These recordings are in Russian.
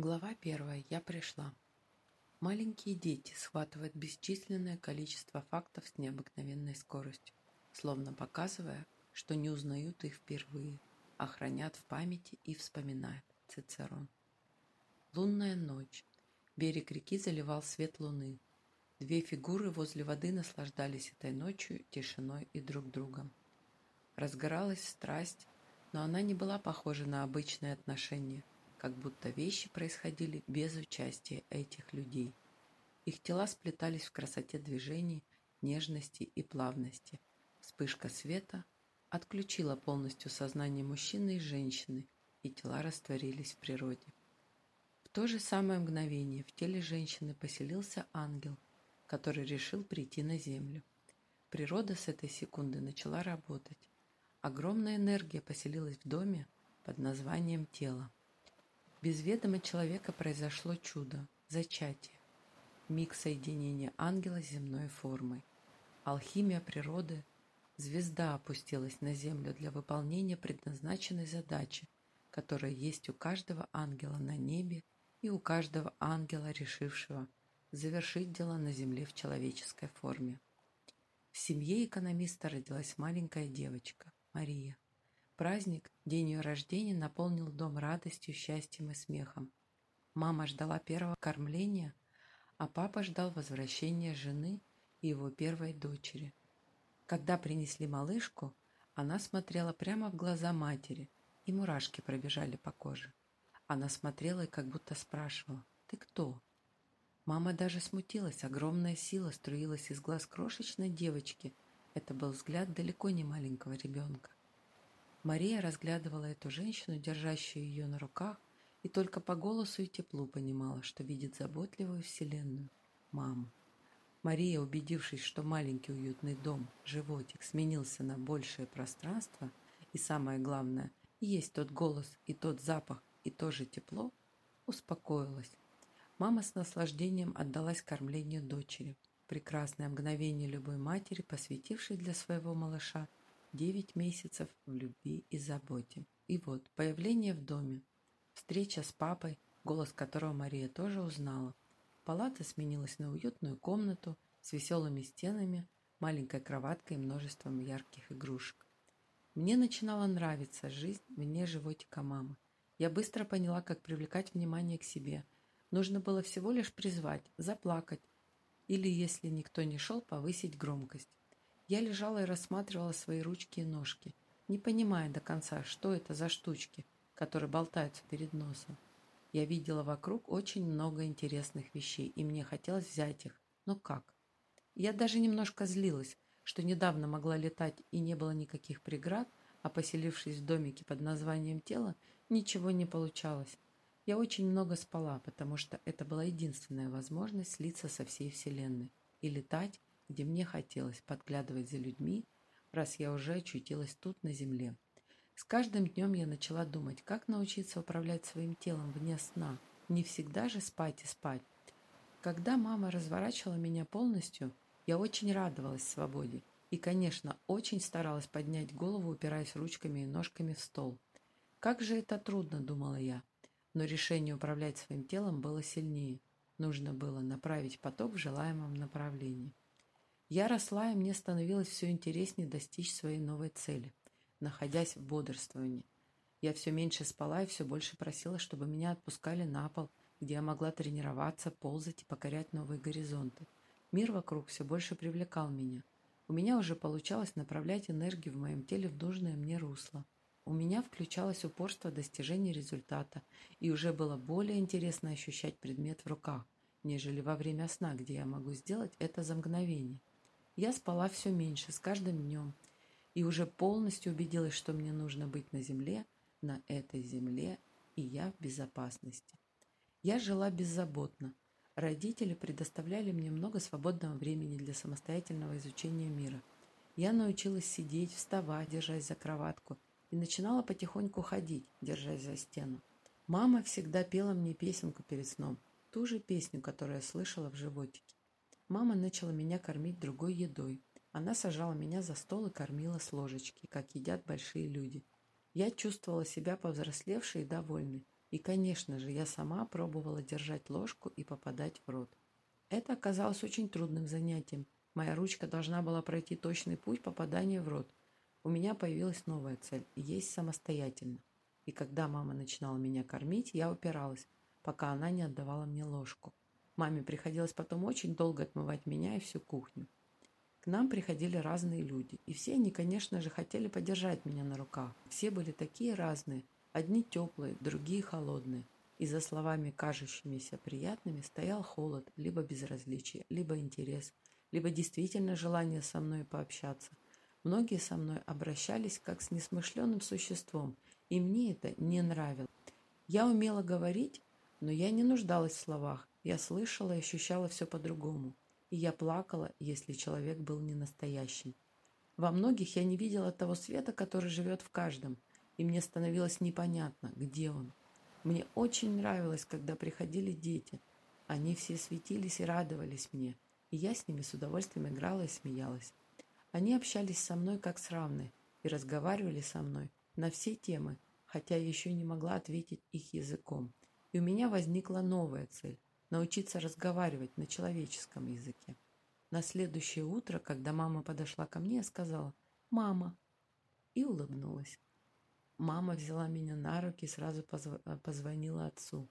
Глава первая. Я пришла. Маленькие дети схватывают бесчисленное количество фактов с необыкновенной скоростью, словно показывая, что не узнают их впервые, а хранят в памяти и вспоминают. Цицерон. Лунная ночь. Берег реки заливал свет луны. Две фигуры возле воды наслаждались этой ночью, тишиной и друг другом. Разгоралась страсть, но она не была похожа на обычные отношения – как будто вещи происходили без участия этих людей. Их тела сплетались в красоте движений, нежности и плавности. Вспышка света отключила полностью сознание мужчины и женщины, и тела растворились в природе. В то же самое мгновение в теле женщины поселился ангел, который решил прийти на землю. Природа с этой секунды начала работать. Огромная энергия поселилась в доме под названием тело. Без ведома человека произошло чудо – зачатие. Миг соединения ангела с земной формой. Алхимия природы. Звезда опустилась на землю для выполнения предназначенной задачи, которая есть у каждого ангела на небе и у каждого ангела, решившего завершить дело на земле в человеческой форме. В семье экономиста родилась маленькая девочка – Мария. Праздник, день ее рождения, наполнил дом радостью, счастьем и смехом. Мама ждала первого кормления, а папа ждал возвращения жены и его первой дочери. Когда принесли малышку, она смотрела прямо в глаза матери, и мурашки пробежали по коже. Она смотрела и как будто спрашивала «Ты кто?». Мама даже смутилась, огромная сила струилась из глаз крошечной девочки. Это был взгляд далеко не маленького ребенка. Мария разглядывала эту женщину, держащую ее на руках, и только по голосу и теплу понимала, что видит заботливую вселенную – маму. Мария, убедившись, что маленький уютный дом, животик, сменился на большее пространство, и самое главное, есть тот голос и тот запах, и то же тепло, успокоилась. Мама с наслаждением отдалась кормлению дочери. Прекрасное мгновение любой матери, посвятившей для своего малыша Девять месяцев в любви и заботе. И вот, появление в доме, встреча с папой, голос которого Мария тоже узнала. Палата сменилась на уютную комнату с веселыми стенами, маленькой кроваткой и множеством ярких игрушек. Мне начинала нравиться жизнь вне животика мамы. Я быстро поняла, как привлекать внимание к себе. Нужно было всего лишь призвать, заплакать, или, если никто не шел, повысить громкость. Я лежала и рассматривала свои ручки и ножки, не понимая до конца, что это за штучки, которые болтаются перед носом. Я видела вокруг очень много интересных вещей, и мне хотелось взять их. Но как? Я даже немножко злилась, что недавно могла летать и не было никаких преград, а поселившись в домике под названием «Тело», ничего не получалось. Я очень много спала, потому что это была единственная возможность слиться со всей Вселенной и летать, где мне хотелось подглядывать за людьми, раз я уже очутилась тут, на земле. С каждым днем я начала думать, как научиться управлять своим телом вне сна. Не всегда же спать и спать. Когда мама разворачивала меня полностью, я очень радовалась свободе и, конечно, очень старалась поднять голову, упираясь ручками и ножками в стол. Как же это трудно, думала я. Но решение управлять своим телом было сильнее. Нужно было направить поток в желаемом направлении. Я росла, и мне становилось все интереснее достичь своей новой цели, находясь в бодрствовании. Я все меньше спала и все больше просила, чтобы меня отпускали на пол, где я могла тренироваться, ползать и покорять новые горизонты. Мир вокруг все больше привлекал меня. У меня уже получалось направлять энергию в моем теле в нужное мне русло. У меня включалось упорство достижения результата, и уже было более интересно ощущать предмет в руках, нежели во время сна, где я могу сделать это за мгновение. Я спала все меньше с каждым днем и уже полностью убедилась, что мне нужно быть на земле, на этой земле, и я в безопасности. Я жила беззаботно. Родители предоставляли мне много свободного времени для самостоятельного изучения мира. Я научилась сидеть, вставать, держась за кроватку, и начинала потихоньку ходить, держась за стену. Мама всегда пела мне песенку перед сном, ту же песню, которую я слышала в животике. Мама начала меня кормить другой едой. Она сажала меня за стол и кормила с ложечки, как едят большие люди. Я чувствовала себя повзрослевшей и довольной. И, конечно же, я сама пробовала держать ложку и попадать в рот. Это оказалось очень трудным занятием. Моя ручка должна была пройти точный путь попадания в рот. У меня появилась новая цель – есть самостоятельно. И когда мама начинала меня кормить, я упиралась, пока она не отдавала мне ложку. Маме приходилось потом очень долго отмывать меня и всю кухню. К нам приходили разные люди, и все они, конечно же, хотели подержать меня на руках. Все были такие разные, одни теплые, другие холодные. И за словами, кажущимися приятными, стоял холод, либо безразличие, либо интерес, либо действительно желание со мной пообщаться. Многие со мной обращались как с несмышленным существом, и мне это не нравилось. Я умела говорить, но я не нуждалась в словах. Я слышала и ощущала все по-другому. И я плакала, если человек был не настоящим. Во многих я не видела того света, который живет в каждом, и мне становилось непонятно, где он. Мне очень нравилось, когда приходили дети. Они все светились и радовались мне, и я с ними с удовольствием играла и смеялась. Они общались со мной как с равной и разговаривали со мной на все темы, хотя я еще не могла ответить их языком. И у меня возникла новая цель – научиться разговаривать на человеческом языке. На следующее утро, когда мама подошла ко мне, я сказала «Мама» и улыбнулась. Мама взяла меня на руки и сразу позв... Э, позвонила отцу.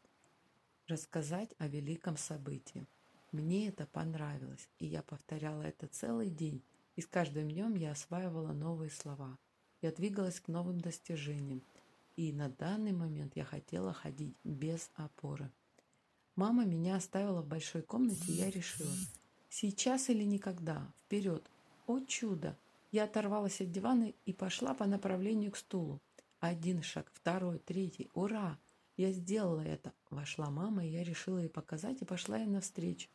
Рассказать о великом событии. Мне это понравилось, и я повторяла это целый день, и с каждым днем я осваивала новые слова. Я двигалась к новым достижениям, и на данный момент я хотела ходить без опоры. Мама меня оставила в большой комнате, и я решила, сейчас или никогда, вперед. О чудо! Я оторвалась от дивана и пошла по направлению к стулу. Один шаг, второй, третий. Ура! Я сделала это. Вошла мама, и я решила ей показать, и пошла ей навстречу.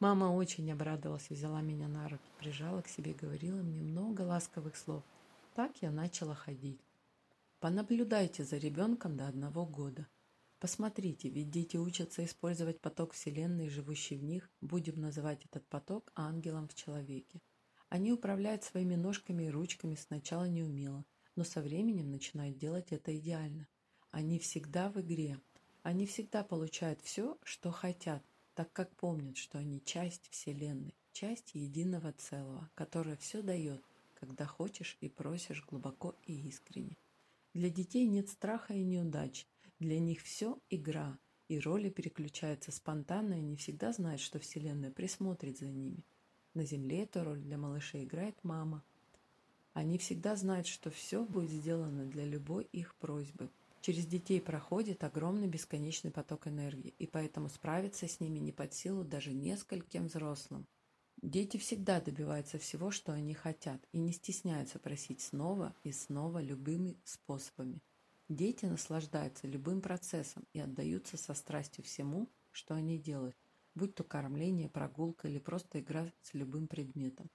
Мама очень обрадовалась взяла меня на руки, прижала к себе, говорила мне много ласковых слов. Так я начала ходить. Понаблюдайте за ребенком до одного года. Посмотрите, ведь дети учатся использовать поток Вселенной, живущий в них, будем называть этот поток ангелом в человеке. Они управляют своими ножками и ручками сначала неумело, но со временем начинают делать это идеально. Они всегда в игре. Они всегда получают все, что хотят, так как помнят, что они часть Вселенной, часть единого целого, которое все дает, когда хочешь и просишь глубоко и искренне. Для детей нет страха и неудач. Для них все игра, и роли переключаются спонтанно, и не всегда знают, что Вселенная присмотрит за ними. На Земле эту роль для малышей играет мама – они всегда знают, что все будет сделано для любой их просьбы. Через детей проходит огромный бесконечный поток энергии, и поэтому справиться с ними не под силу даже нескольким взрослым. Дети всегда добиваются всего, что они хотят, и не стесняются просить снова и снова любыми способами. Дети наслаждаются любым процессом и отдаются со страстью всему, что они делают, будь то кормление, прогулка или просто игра с любым предметом.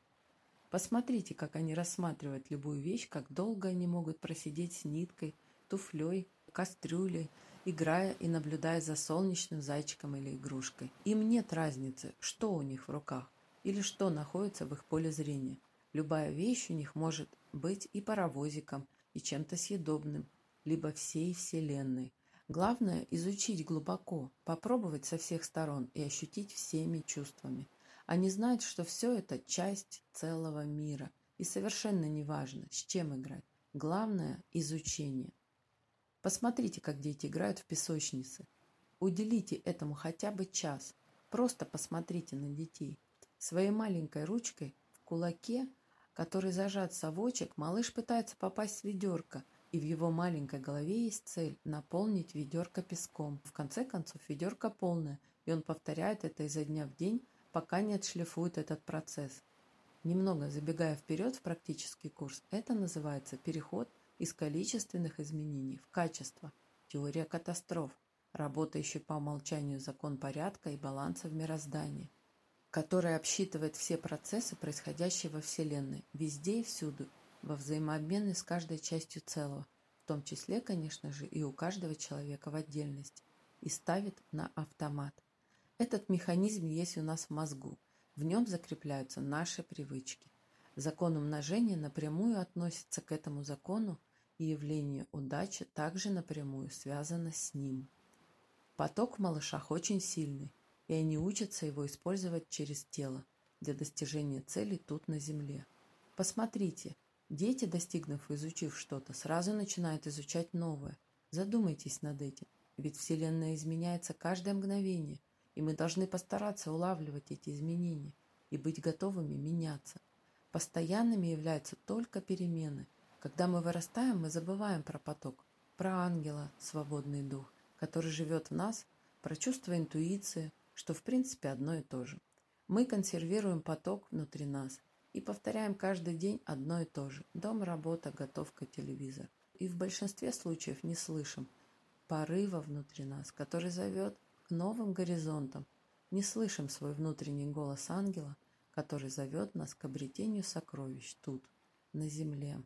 Посмотрите, как они рассматривают любую вещь, как долго они могут просидеть с ниткой, туфлей, кастрюлей, играя и наблюдая за солнечным зайчиком или игрушкой. Им нет разницы, что у них в руках или что находится в их поле зрения. Любая вещь у них может быть и паровозиком, и чем-то съедобным, либо всей Вселенной. Главное – изучить глубоко, попробовать со всех сторон и ощутить всеми чувствами – они знают, что все это часть целого мира. И совершенно неважно, с чем играть. Главное – изучение. Посмотрите, как дети играют в песочнице. Уделите этому хотя бы час. Просто посмотрите на детей. Своей маленькой ручкой в кулаке, который зажат совочек, малыш пытается попасть в ведерко, и в его маленькой голове есть цель – наполнить ведерко песком. В конце концов, ведерко полное, и он повторяет это изо дня в день, пока не отшлифует этот процесс. Немного забегая вперед в практический курс, это называется переход из количественных изменений в качество, теория катастроф, работающий по умолчанию закон порядка и баланса в мироздании, который обсчитывает все процессы, происходящие во Вселенной, везде и всюду, во взаимообмене с каждой частью целого, в том числе, конечно же, и у каждого человека в отдельности, и ставит на автомат. Этот механизм есть у нас в мозгу. В нем закрепляются наши привычки. Закон умножения напрямую относится к этому закону, и явление удачи также напрямую связано с ним. Поток в малышах очень сильный, и они учатся его использовать через тело для достижения целей тут на Земле. Посмотрите, дети, достигнув и изучив что-то, сразу начинают изучать новое. Задумайтесь над этим, ведь Вселенная изменяется каждое мгновение, и мы должны постараться улавливать эти изменения и быть готовыми меняться. Постоянными являются только перемены. Когда мы вырастаем, мы забываем про поток, про ангела, свободный дух, который живет в нас, про чувство интуиции, что в принципе одно и то же. Мы консервируем поток внутри нас и повторяем каждый день одно и то же. Дом, работа, готовка, телевизор. И в большинстве случаев не слышим порыва внутри нас, который зовет к новым горизонтам. Не слышим свой внутренний голос ангела, который зовет нас к обретению сокровищ тут, на земле.